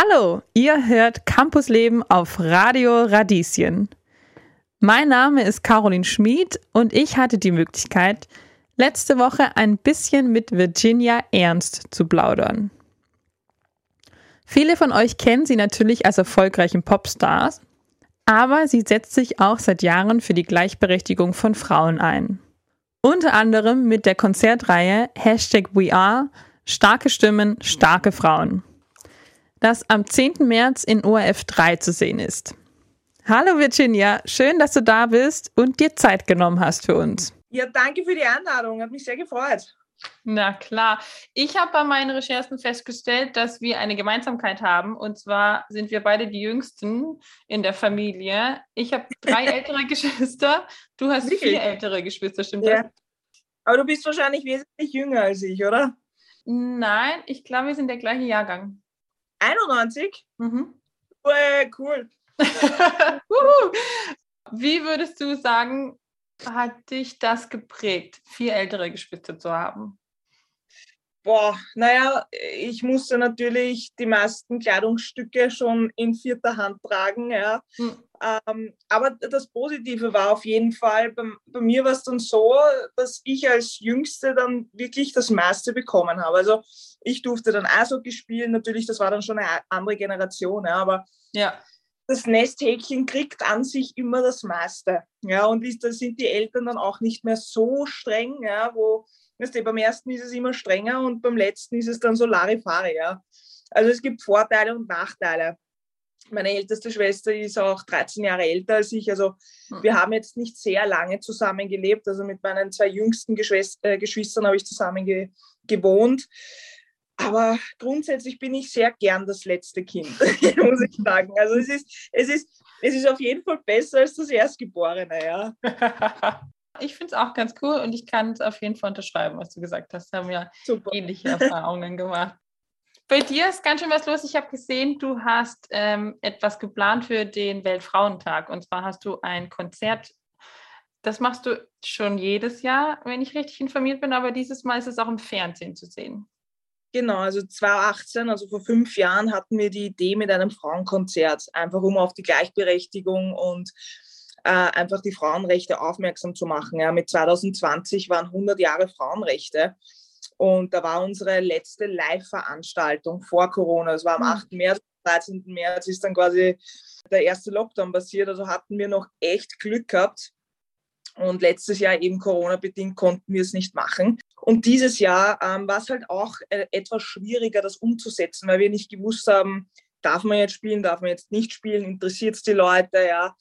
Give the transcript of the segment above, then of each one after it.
Hallo, ihr hört Campusleben auf Radio Radieschen. Mein Name ist Caroline Schmid und ich hatte die Möglichkeit, letzte Woche ein bisschen mit Virginia Ernst zu plaudern. Viele von euch kennen sie natürlich als erfolgreichen Popstars, aber sie setzt sich auch seit Jahren für die Gleichberechtigung von Frauen ein. Unter anderem mit der Konzertreihe Hashtag We Are Starke Stimmen, starke Frauen das am 10. März in ORF 3 zu sehen ist. Hallo Virginia, schön, dass du da bist und dir Zeit genommen hast für uns. Ja, danke für die Einladung, hat mich sehr gefreut. Na klar. Ich habe bei meinen Recherchen festgestellt, dass wir eine Gemeinsamkeit haben. Und zwar sind wir beide die Jüngsten in der Familie. Ich habe drei ältere Geschwister. Du hast Wirklich? vier ältere Geschwister, stimmt ja. das? Aber du bist wahrscheinlich wesentlich jünger als ich, oder? Nein, ich glaube, wir sind der gleiche Jahrgang. 91? Mhm. cool. Wie würdest du sagen, hat dich das geprägt, vier ältere Geschwister zu haben? Boah, naja, ich musste natürlich die meisten Kleidungsstücke schon in vierter Hand tragen, ja. Hm. Ähm, aber das Positive war auf jeden Fall, bei, bei mir war es dann so, dass ich als Jüngste dann wirklich das meiste bekommen habe. Also ich durfte dann Eishockey spielen, natürlich, das war dann schon eine andere Generation, ja, aber ja. das Nesthäkchen kriegt an sich immer das meiste. Ja, und ist, da sind die Eltern dann auch nicht mehr so streng, ja, wo, weißt du, beim ersten ist es immer strenger und beim letzten ist es dann so Larifari, ja. Also es gibt Vorteile und Nachteile meine älteste Schwester ist auch 13 Jahre älter als ich. Also hm. wir haben jetzt nicht sehr lange zusammen gelebt. Also mit meinen zwei jüngsten Geschwist äh, Geschwistern habe ich zusammen ge gewohnt. Aber grundsätzlich bin ich sehr gern das letzte Kind, muss ich sagen. Also es ist, es ist, es ist auf jeden Fall besser als das Erstgeborene, ja. Ich finde es auch ganz cool und ich kann es auf jeden Fall unterschreiben, was du gesagt hast. Wir haben ja Super. ähnliche Erfahrungen gemacht. Bei dir ist ganz schön was los. Ich habe gesehen, du hast ähm, etwas geplant für den Weltfrauentag. Und zwar hast du ein Konzert. Das machst du schon jedes Jahr, wenn ich richtig informiert bin, aber dieses Mal ist es auch im Fernsehen zu sehen. Genau, also 2018, also vor fünf Jahren, hatten wir die Idee mit einem Frauenkonzert, einfach um auf die Gleichberechtigung und äh, einfach die Frauenrechte aufmerksam zu machen. Ja, mit 2020 waren 100 Jahre Frauenrechte. Und da war unsere letzte Live-Veranstaltung vor Corona. Es war am 8. Hm. März, 13. März ist dann quasi der erste Lockdown passiert. Also hatten wir noch echt Glück gehabt. Und letztes Jahr eben Corona-bedingt konnten wir es nicht machen. Und dieses Jahr ähm, war es halt auch äh, etwas schwieriger, das umzusetzen, weil wir nicht gewusst haben, darf man jetzt spielen, darf man jetzt nicht spielen, interessiert es die Leute, ja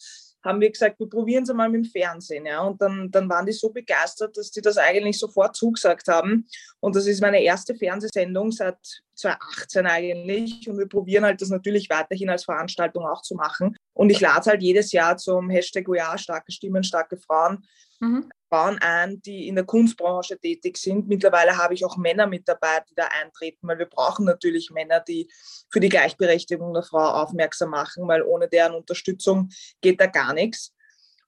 haben wir gesagt, wir probieren es einmal mit dem Fernsehen. Ja? Und dann, dann waren die so begeistert, dass die das eigentlich sofort zugesagt haben. Und das ist meine erste Fernsehsendung seit 2018 eigentlich. Und wir probieren halt das natürlich weiterhin als Veranstaltung auch zu machen. Und ich lade halt jedes Jahr zum Hashtag OJA, starke Stimmen, starke Frauen, mhm. Frauen ein, die in der Kunstbranche tätig sind. Mittlerweile habe ich auch Männer mit dabei, die da eintreten, weil wir brauchen natürlich Männer, die für die Gleichberechtigung der Frau aufmerksam machen, weil ohne deren Unterstützung geht da gar nichts.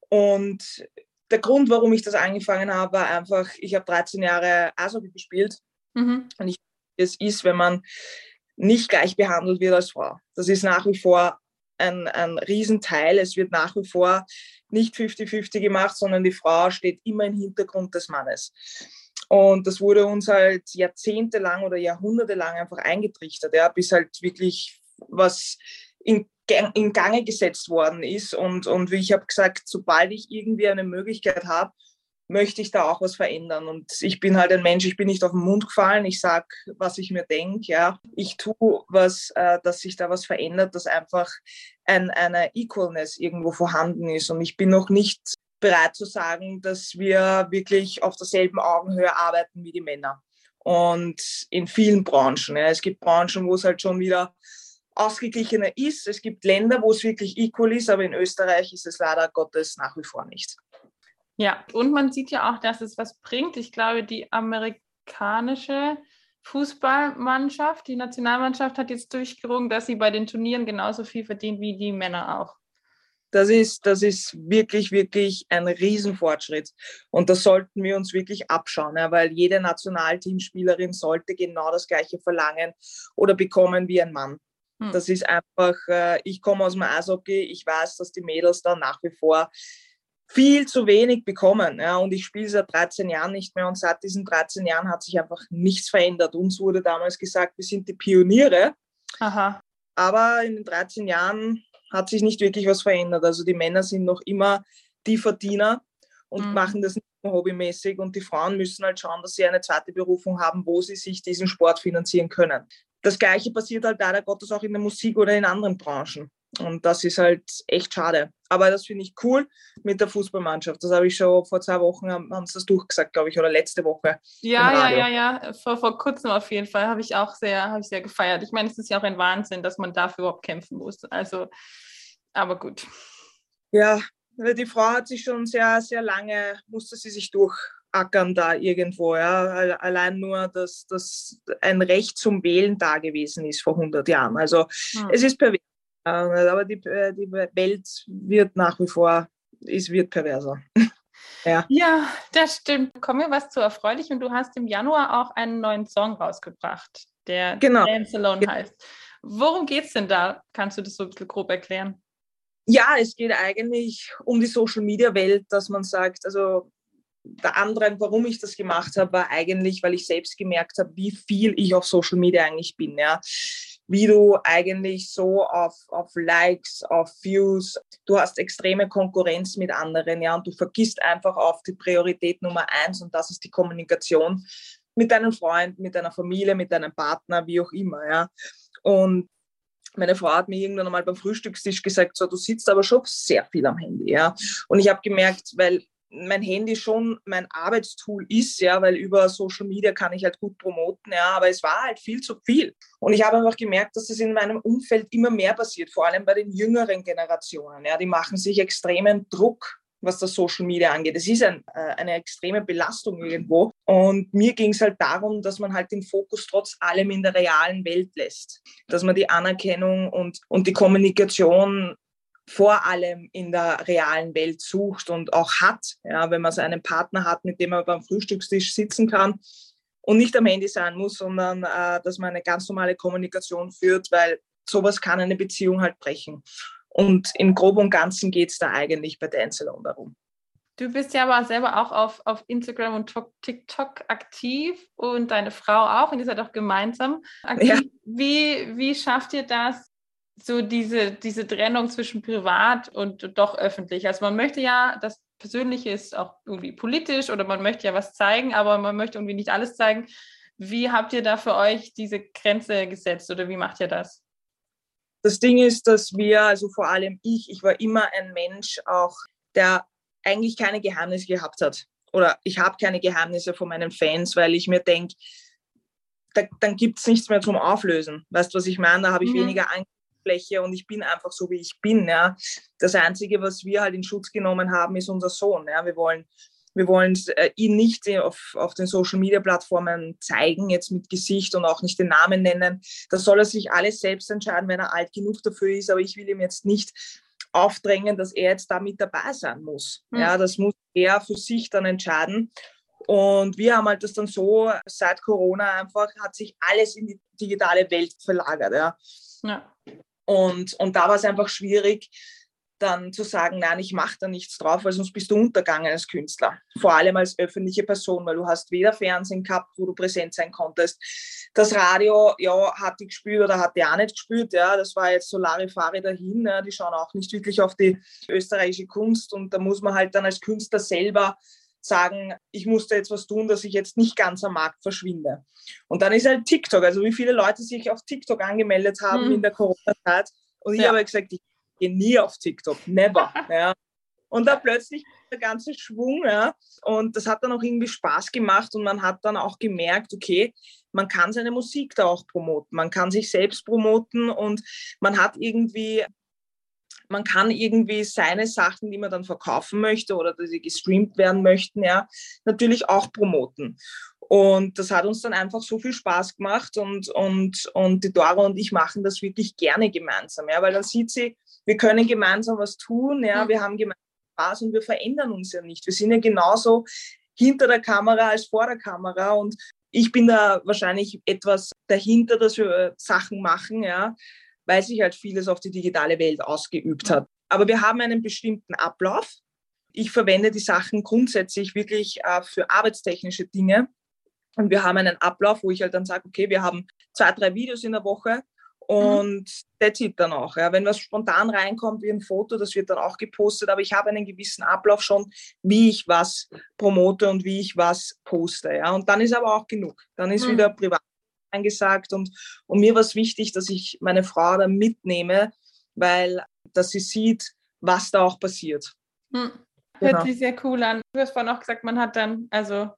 Und der Grund, warum ich das angefangen habe, war einfach, ich habe 13 Jahre Eishockey gespielt mhm. und ich, es ist, wenn man nicht gleich behandelt wird als Frau. Das ist nach wie vor ein, ein Riesenteil. Es wird nach wie vor nicht 50-50 gemacht, sondern die Frau steht immer im Hintergrund des Mannes. Und das wurde uns halt jahrzehntelang oder jahrhundertelang einfach eingetrichtert, ja, bis halt wirklich was in, in Gange gesetzt worden ist. Und, und wie ich habe gesagt, sobald ich irgendwie eine Möglichkeit habe, möchte ich da auch was verändern. Und ich bin halt ein Mensch, ich bin nicht auf den Mund gefallen, ich sage, was ich mir denke, ja. Ich tue was, äh, dass sich da was verändert, dass einfach ein, eine Equalness irgendwo vorhanden ist. Und ich bin noch nicht bereit zu sagen, dass wir wirklich auf derselben Augenhöhe arbeiten wie die Männer. Und in vielen Branchen. Ja. Es gibt Branchen, wo es halt schon wieder ausgeglichener ist. Es gibt Länder, wo es wirklich equal ist, aber in Österreich ist es leider Gottes nach wie vor nicht. Ja, und man sieht ja auch, dass es was bringt. Ich glaube, die amerikanische Fußballmannschaft, die Nationalmannschaft hat jetzt durchgerungen, dass sie bei den Turnieren genauso viel verdient wie die Männer auch. Das ist, das ist wirklich, wirklich ein Riesenfortschritt. Und das sollten wir uns wirklich abschauen, ja, weil jede Nationalteamspielerin sollte genau das Gleiche verlangen oder bekommen wie ein Mann. Hm. Das ist einfach, äh, ich komme aus dem Eishockey, ich weiß, dass die Mädels da nach wie vor viel zu wenig bekommen. Ja, und ich spiele seit 13 Jahren nicht mehr und seit diesen 13 Jahren hat sich einfach nichts verändert. Uns wurde damals gesagt, wir sind die Pioniere. Aha. Aber in den 13 Jahren hat sich nicht wirklich was verändert. Also die Männer sind noch immer die Verdiener und mhm. machen das nicht nur hobbymäßig und die Frauen müssen halt schauen, dass sie eine zweite Berufung haben, wo sie sich diesen Sport finanzieren können. Das Gleiche passiert halt leider Gottes auch in der Musik oder in anderen Branchen. Und das ist halt echt schade. Aber das finde ich cool mit der Fußballmannschaft. Das habe ich schon vor zwei Wochen, haben, haben sie das durchgesagt, glaube ich, oder letzte Woche. Ja, ja, ja, ja. Vor, vor kurzem auf jeden Fall habe ich auch sehr, habe ich sehr gefeiert. Ich meine, es ist ja auch ein Wahnsinn, dass man dafür überhaupt kämpfen muss. Also, aber gut. Ja, die Frau hat sich schon sehr, sehr lange, musste sie sich durchackern da irgendwo. Ja. Allein nur, dass, dass ein Recht zum Wählen da gewesen ist vor 100 Jahren. Also hm. es ist pervers aber die, äh, die Welt wird nach wie vor, es wird perverser. ja. ja, das stimmt. Kommen wir was zu erfreulich und du hast im Januar auch einen neuen Song rausgebracht, der genau. Dance Alone heißt. Worum geht es denn da? Kannst du das so ein bisschen grob erklären? Ja, es geht eigentlich um die Social Media Welt, dass man sagt, also der andere, warum ich das gemacht habe, war eigentlich, weil ich selbst gemerkt habe, wie viel ich auf Social Media eigentlich bin. Ja wie du eigentlich so auf, auf Likes, auf Views, du hast extreme Konkurrenz mit anderen, ja, und du vergisst einfach auf die Priorität Nummer eins und das ist die Kommunikation mit deinem Freund, mit deiner Familie, mit deinem Partner, wie auch immer, ja. Und meine Frau hat mir irgendwann einmal beim Frühstückstisch gesagt, so, du sitzt aber schon sehr viel am Handy, ja. Und ich habe gemerkt, weil mein Handy schon mein Arbeitstool ist, ja, weil über Social Media kann ich halt gut promoten, ja, aber es war halt viel zu viel. Und ich habe einfach gemerkt, dass das in meinem Umfeld immer mehr passiert, vor allem bei den jüngeren Generationen, ja, die machen sich extremen Druck was das Social Media angeht. Es ist ein, äh, eine extreme Belastung irgendwo. Und mir ging es halt darum, dass man halt den Fokus trotz allem in der realen Welt lässt. Dass man die Anerkennung und, und die Kommunikation vor allem in der realen Welt sucht und auch hat. Ja, wenn man so einen Partner hat, mit dem man beim Frühstückstisch sitzen kann und nicht am Handy sein muss, sondern äh, dass man eine ganz normale Kommunikation führt, weil sowas kann eine Beziehung halt brechen. Und im Groben und Ganzen geht es da eigentlich bei Dancelon darum. Du bist ja aber selber auch auf, auf Instagram und TikTok aktiv und deine Frau auch und ihr seid auch gemeinsam aktiv. Ja. Wie, wie schafft ihr das, so diese, diese Trennung zwischen privat und doch öffentlich. Also man möchte ja, das Persönliche ist auch irgendwie politisch oder man möchte ja was zeigen, aber man möchte irgendwie nicht alles zeigen. Wie habt ihr da für euch diese Grenze gesetzt oder wie macht ihr das? Das Ding ist, dass wir, also vor allem ich, ich war immer ein Mensch auch, der eigentlich keine Geheimnisse gehabt hat. Oder ich habe keine Geheimnisse von meinen Fans, weil ich mir denke, da, dann gibt es nichts mehr zum Auflösen. Weißt du, was ich meine? Da habe ich mhm. weniger Angst Fläche und ich bin einfach so, wie ich bin. Ja. Das Einzige, was wir halt in Schutz genommen haben, ist unser Sohn. Ja. Wir wollen wir wollen äh, ihn nicht auf, auf den Social-Media-Plattformen zeigen, jetzt mit Gesicht und auch nicht den Namen nennen. Das soll er sich alles selbst entscheiden, wenn er alt genug dafür ist. Aber ich will ihm jetzt nicht aufdrängen, dass er jetzt da mit dabei sein muss. Mhm. Ja, das muss er für sich dann entscheiden. Und wir haben halt das dann so, seit Corona einfach, hat sich alles in die digitale Welt verlagert. Ja. ja. Und, und da war es einfach schwierig, dann zu sagen, nein, ich mache da nichts drauf, weil sonst bist du untergegangen als Künstler. Vor allem als öffentliche Person, weil du hast weder Fernsehen gehabt, wo du präsent sein konntest. Das Radio, ja, hat die gespürt oder hat die auch nicht gespürt. Ja, das war jetzt so Larifari dahin. Ja, die schauen auch nicht wirklich auf die österreichische Kunst und da muss man halt dann als Künstler selber sagen, ich musste jetzt was tun, dass ich jetzt nicht ganz am Markt verschwinde. Und dann ist halt TikTok, also wie viele Leute sich auf TikTok angemeldet haben hm. in der Corona-Zeit. Und ich ja. habe gesagt, ich gehe nie auf TikTok, never. ja. Und da plötzlich der ganze Schwung, ja. Und das hat dann auch irgendwie Spaß gemacht und man hat dann auch gemerkt, okay, man kann seine Musik da auch promoten, man kann sich selbst promoten und man hat irgendwie man kann irgendwie seine Sachen, die man dann verkaufen möchte oder die gestreamt werden möchten, ja, natürlich auch promoten. Und das hat uns dann einfach so viel Spaß gemacht und, und, und die Dora und ich machen das wirklich gerne gemeinsam, ja, weil dann sieht sie, wir können gemeinsam was tun, ja, mhm. wir haben gemeinsam Spaß und wir verändern uns ja nicht. Wir sind ja genauso hinter der Kamera als vor der Kamera und ich bin da wahrscheinlich etwas dahinter, dass wir Sachen machen, ja, weil sich halt vieles auf die digitale Welt ausgeübt hat. Aber wir haben einen bestimmten Ablauf. Ich verwende die Sachen grundsätzlich wirklich äh, für arbeitstechnische Dinge. Und wir haben einen Ablauf, wo ich halt dann sage, okay, wir haben zwei, drei Videos in der Woche und mhm. that's it dann auch. Ja. Wenn was spontan reinkommt wie ein Foto, das wird dann auch gepostet, aber ich habe einen gewissen Ablauf schon, wie ich was promote und wie ich was poste. Ja. Und dann ist aber auch genug. Dann ist mhm. wieder privat eingesagt und, und mir war es wichtig, dass ich meine Frau da mitnehme, weil dass sie sieht, was da auch passiert. Hm. Hört genau. sich sehr cool an. Du hast vorhin auch gesagt, man hat dann, also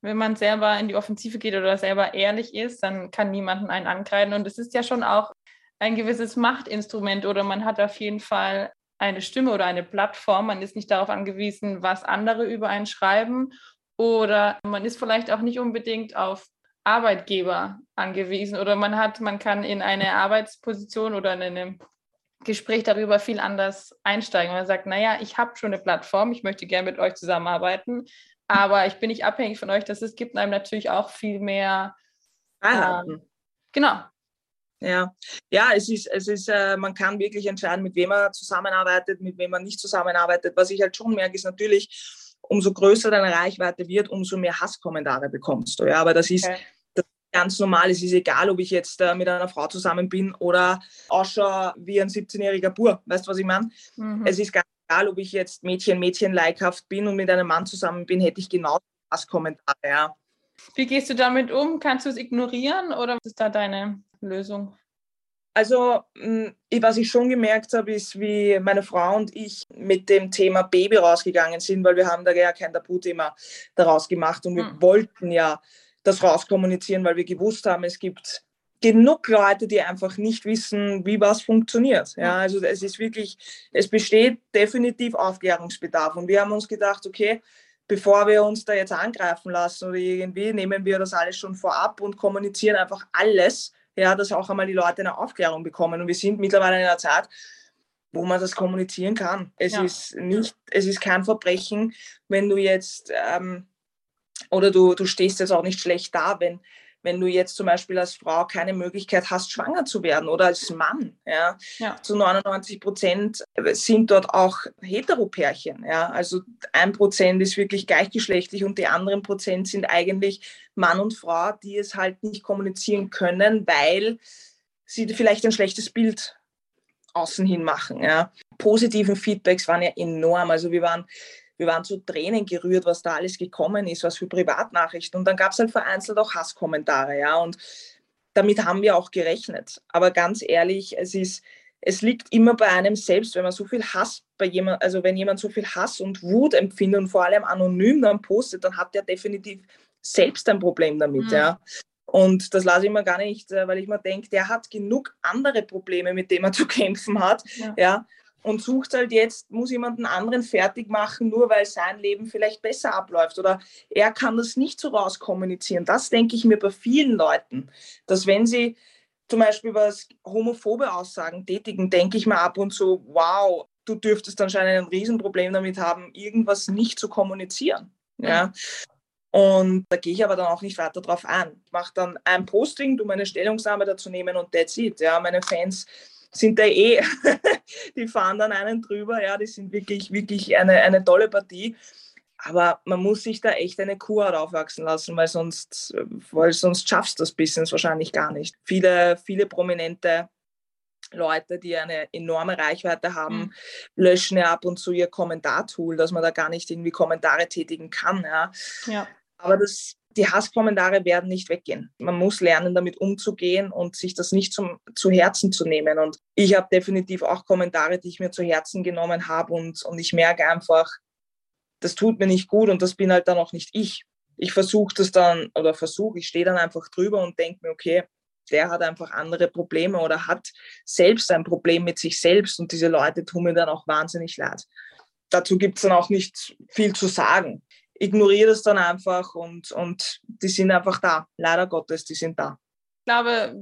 wenn man selber in die Offensive geht oder selber ehrlich ist, dann kann niemanden einen ankreiden. Und es ist ja schon auch ein gewisses Machtinstrument oder man hat auf jeden Fall eine Stimme oder eine Plattform. Man ist nicht darauf angewiesen, was andere über einen schreiben oder man ist vielleicht auch nicht unbedingt auf Arbeitgeber angewiesen oder man hat, man kann in eine Arbeitsposition oder in einem Gespräch darüber viel anders einsteigen. Man sagt, naja, ich habe schon eine Plattform, ich möchte gerne mit euch zusammenarbeiten, aber ich bin nicht abhängig von euch. Das ist, gibt einem natürlich auch viel mehr. Ähm, genau. Ja, ja, es ist, es ist, äh, man kann wirklich entscheiden, mit wem man zusammenarbeitet, mit wem man nicht zusammenarbeitet. Was ich halt schon merke, ist natürlich, umso größer deine Reichweite wird, umso mehr Hasskommentare bekommst du. Ja, aber das ist, okay. Ganz normal. Es ist egal, ob ich jetzt äh, mit einer Frau zusammen bin oder ausschaue wie ein 17-jähriger Bur. Weißt du, was ich meine? Mhm. Es ist ganz egal, ob ich jetzt Mädchen, Mädchen leikhaft bin und mit einem Mann zusammen bin, hätte ich genau das Kommentar, ja. Wie gehst du damit um? Kannst du es ignorieren oder was ist da deine Lösung? Also, hm, was ich schon gemerkt habe, ist, wie meine Frau und ich mit dem Thema Baby rausgegangen sind, weil wir haben da ja kein Tabuthema daraus gemacht und wir hm. wollten ja das rauskommunizieren, weil wir gewusst haben, es gibt genug Leute, die einfach nicht wissen, wie was funktioniert. Ja, also es ist wirklich, es besteht definitiv Aufklärungsbedarf. Und wir haben uns gedacht, okay, bevor wir uns da jetzt angreifen lassen oder irgendwie, nehmen wir das alles schon vorab und kommunizieren einfach alles, ja, dass auch einmal die Leute eine Aufklärung bekommen. Und wir sind mittlerweile in einer Zeit, wo man das kommunizieren kann. Es ja. ist nicht, es ist kein Verbrechen, wenn du jetzt ähm, oder du, du stehst jetzt auch nicht schlecht da, wenn wenn du jetzt zum Beispiel als Frau keine Möglichkeit hast, schwanger zu werden oder als Mann. Ja. ja. Zu 99 Prozent sind dort auch Heteropärchen. Ja. Also ein Prozent ist wirklich gleichgeschlechtlich und die anderen Prozent sind eigentlich Mann und Frau, die es halt nicht kommunizieren können, weil sie vielleicht ein schlechtes Bild außen hin machen. Ja. Positiven Feedbacks waren ja enorm. Also wir waren wir waren zu Tränen gerührt, was da alles gekommen ist, was für Privatnachrichten. Und dann gab es halt vereinzelt auch Hasskommentare, ja. Und damit haben wir auch gerechnet. Aber ganz ehrlich, es ist, es liegt immer bei einem selbst, wenn man so viel Hass bei jemand, also wenn jemand so viel Hass und Wut empfindet und vor allem anonym dann postet, dann hat der definitiv selbst ein Problem damit, mhm. ja. Und das lasse ich mir gar nicht, äh, weil ich mir denke, der hat genug andere Probleme, mit denen er zu kämpfen hat, ja. ja und sucht halt jetzt, muss jemanden anderen fertig machen, nur weil sein Leben vielleicht besser abläuft oder er kann das nicht so rauskommunizieren. Das denke ich mir bei vielen Leuten, dass wenn sie zum Beispiel was homophobe Aussagen tätigen, denke ich mir ab und zu, wow, du dürftest anscheinend ein Riesenproblem damit haben, irgendwas nicht zu kommunizieren. Ja. Und da gehe ich aber dann auch nicht weiter drauf ein. Ich mache dann ein Posting, du meine Stellungnahme dazu nehmen und that's it. Ja, meine Fans sind da eh, die fahren dann einen drüber, ja, die sind wirklich, wirklich eine, eine tolle Partie. Aber man muss sich da echt eine Kuh aufwachsen lassen, weil sonst, weil sonst schaffst du das Business wahrscheinlich gar nicht. Viele, viele prominente Leute, die eine enorme Reichweite haben, mhm. löschen ja ab und zu ihr Kommentartool, dass man da gar nicht irgendwie Kommentare tätigen kann. Ja. ja. Aber das, die Hasskommentare werden nicht weggehen. Man muss lernen, damit umzugehen und sich das nicht zum, zu Herzen zu nehmen. Und ich habe definitiv auch Kommentare, die ich mir zu Herzen genommen habe und, und ich merke einfach, das tut mir nicht gut und das bin halt dann auch nicht ich. Ich versuche das dann oder versuche, ich stehe dann einfach drüber und denke mir, okay, der hat einfach andere Probleme oder hat selbst ein Problem mit sich selbst und diese Leute tun mir dann auch wahnsinnig leid. Dazu gibt es dann auch nicht viel zu sagen ignoriere das dann einfach und, und die sind einfach da. Leider Gottes, die sind da. Ich glaube,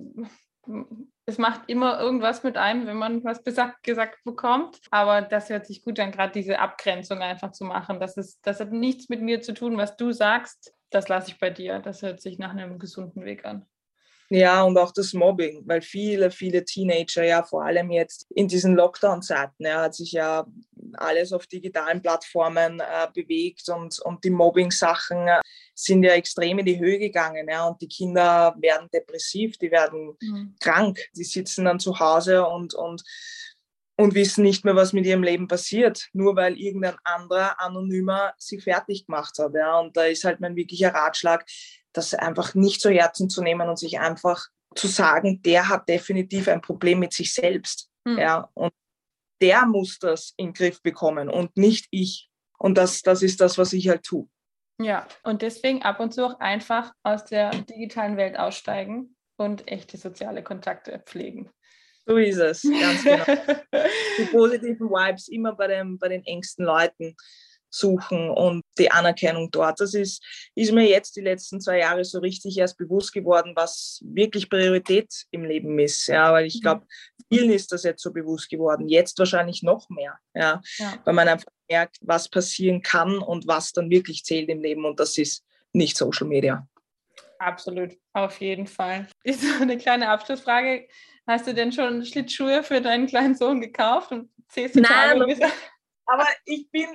es macht immer irgendwas mit einem, wenn man was gesagt, gesagt bekommt. Aber das hört sich gut an, gerade diese Abgrenzung einfach zu machen. Das, ist, das hat nichts mit mir zu tun, was du sagst. Das lasse ich bei dir. Das hört sich nach einem gesunden Weg an. Ja, und auch das Mobbing, weil viele, viele Teenager ja vor allem jetzt in diesen Lockdown-Zeiten, ja, hat sich ja alles auf digitalen Plattformen äh, bewegt und, und die Mobbing-Sachen äh, sind ja extrem in die Höhe gegangen. Ja, und die Kinder werden depressiv, die werden mhm. krank, die sitzen dann zu Hause und, und, und wissen nicht mehr, was mit ihrem Leben passiert, nur weil irgendein anderer Anonymer sie fertig gemacht hat. Ja, und da ist halt mein wirklicher Ratschlag, das einfach nicht zu Herzen zu nehmen und sich einfach zu sagen, der hat definitiv ein Problem mit sich selbst. Mhm. Ja, und der muss das in den Griff bekommen und nicht ich. Und das, das ist das, was ich halt tue. Ja, und deswegen ab und zu auch einfach aus der digitalen Welt aussteigen und echte soziale Kontakte pflegen. So ist es, ganz genau. Die positiven Vibes immer bei, dem, bei den engsten Leuten suchen und die Anerkennung dort. Das ist, ist mir jetzt die letzten zwei Jahre so richtig erst bewusst geworden, was wirklich Priorität im Leben ist. Ja, weil ich mhm. glaube, vielen ist das jetzt so bewusst geworden. Jetzt wahrscheinlich noch mehr. Ja, ja, weil man einfach merkt, was passieren kann und was dann wirklich zählt im Leben. Und das ist nicht Social Media. Absolut, auf jeden Fall. Ist so eine kleine Abschlussfrage. Hast du denn schon Schlittschuhe für deinen kleinen Sohn gekauft und zählst du Nein, aber ich bin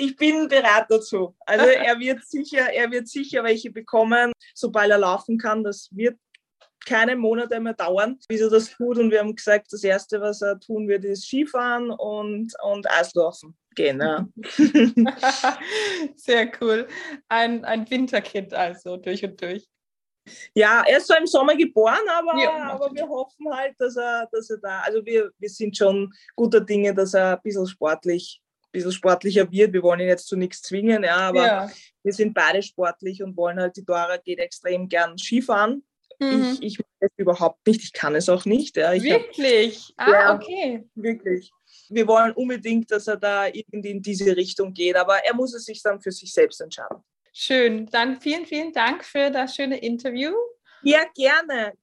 ich bin bereit dazu. Also er wird sicher, er wird sicher welche bekommen, sobald er laufen kann. Das wird keine Monate mehr dauern, bis er das tut. Und wir haben gesagt, das Erste, was er tun wird, ist Skifahren und, und Eislaufen gehen. Ja. Sehr cool. Ein, ein Winterkind also, durch und durch. Ja, er ist zwar im Sommer geboren, aber, ja, aber wir hoffen halt, dass er, dass er da, also wir, wir sind schon guter Dinge, dass er ein bisschen sportlich bisschen sportlicher wird. Wir wollen ihn jetzt zu nichts zwingen, ja, aber ja. wir sind beide sportlich und wollen halt, die Dora geht extrem gern Skifahren. Mhm. Ich, ich mache es überhaupt nicht, ich kann es auch nicht. Ja. Ich wirklich? Hab, ah, ja, okay. Wirklich. Wir wollen unbedingt, dass er da irgendwie in diese Richtung geht, aber er muss es sich dann für sich selbst entscheiden. Schön. Dann vielen, vielen Dank für das schöne Interview. Ja, gerne.